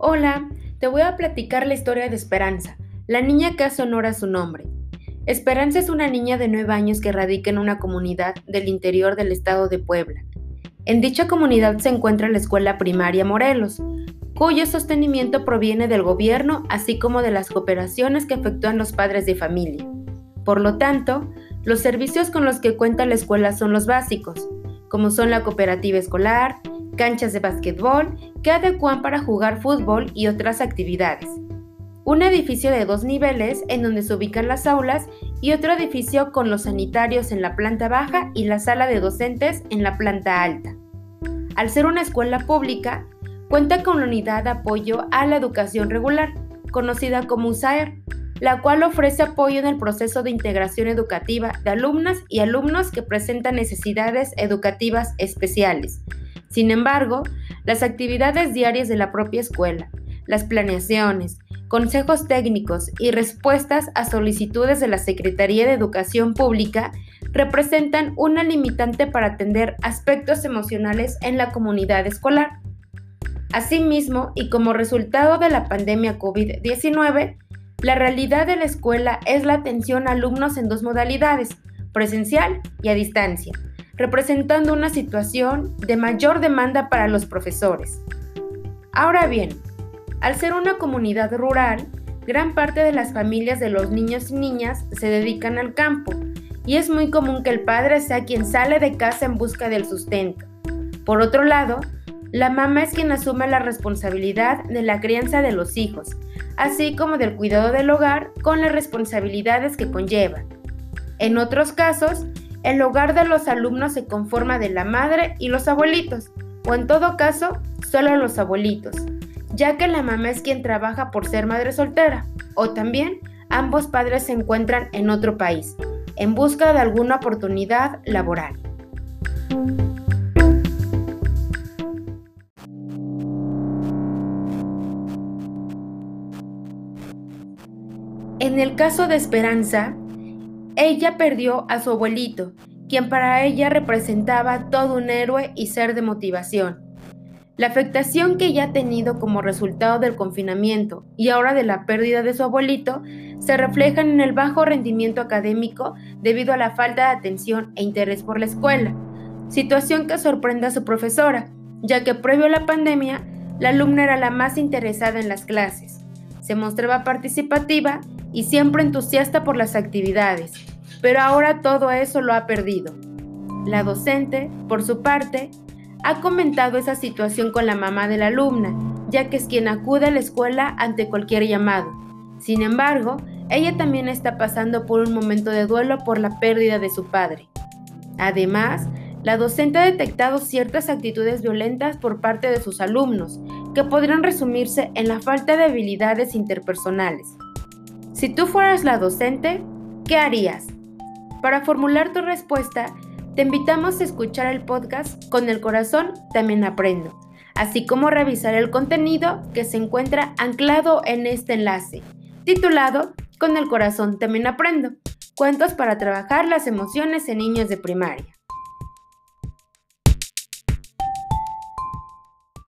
Hola, te voy a platicar la historia de Esperanza, la niña que hace honor a su nombre. Esperanza es una niña de 9 años que radica en una comunidad del interior del estado de Puebla. En dicha comunidad se encuentra la escuela primaria Morelos, cuyo sostenimiento proviene del gobierno así como de las cooperaciones que efectúan los padres de familia. Por lo tanto, los servicios con los que cuenta la escuela son los básicos, como son la cooperativa escolar, canchas de básquetbol que adecuan para jugar fútbol y otras actividades. Un edificio de dos niveles en donde se ubican las aulas y otro edificio con los sanitarios en la planta baja y la sala de docentes en la planta alta. Al ser una escuela pública, cuenta con la unidad de apoyo a la educación regular, conocida como USAER, la cual ofrece apoyo en el proceso de integración educativa de alumnas y alumnos que presentan necesidades educativas especiales, sin embargo, las actividades diarias de la propia escuela, las planeaciones, consejos técnicos y respuestas a solicitudes de la Secretaría de Educación Pública representan una limitante para atender aspectos emocionales en la comunidad escolar. Asimismo, y como resultado de la pandemia COVID-19, la realidad de la escuela es la atención a alumnos en dos modalidades, presencial y a distancia representando una situación de mayor demanda para los profesores. Ahora bien, al ser una comunidad rural, gran parte de las familias de los niños y niñas se dedican al campo y es muy común que el padre sea quien sale de casa en busca del sustento. Por otro lado, la mamá es quien asume la responsabilidad de la crianza de los hijos, así como del cuidado del hogar con las responsabilidades que conlleva. En otros casos, el hogar de los alumnos se conforma de la madre y los abuelitos, o en todo caso, solo los abuelitos, ya que la mamá es quien trabaja por ser madre soltera, o también ambos padres se encuentran en otro país, en busca de alguna oportunidad laboral. En el caso de Esperanza, ella perdió a su abuelito, quien para ella representaba todo un héroe y ser de motivación. La afectación que ella ha tenido como resultado del confinamiento y ahora de la pérdida de su abuelito se reflejan en el bajo rendimiento académico debido a la falta de atención e interés por la escuela, situación que sorprende a su profesora, ya que previo a la pandemia, la alumna era la más interesada en las clases, se mostraba participativa y siempre entusiasta por las actividades, pero ahora todo eso lo ha perdido. La docente, por su parte, ha comentado esa situación con la mamá de la alumna, ya que es quien acude a la escuela ante cualquier llamado. Sin embargo, ella también está pasando por un momento de duelo por la pérdida de su padre. Además, la docente ha detectado ciertas actitudes violentas por parte de sus alumnos, que podrían resumirse en la falta de habilidades interpersonales. Si tú fueras la docente, ¿qué harías? Para formular tu respuesta, te invitamos a escuchar el podcast Con el corazón también aprendo, así como revisar el contenido que se encuentra anclado en este enlace, titulado Con el corazón también aprendo, cuentos para trabajar las emociones en niños de primaria.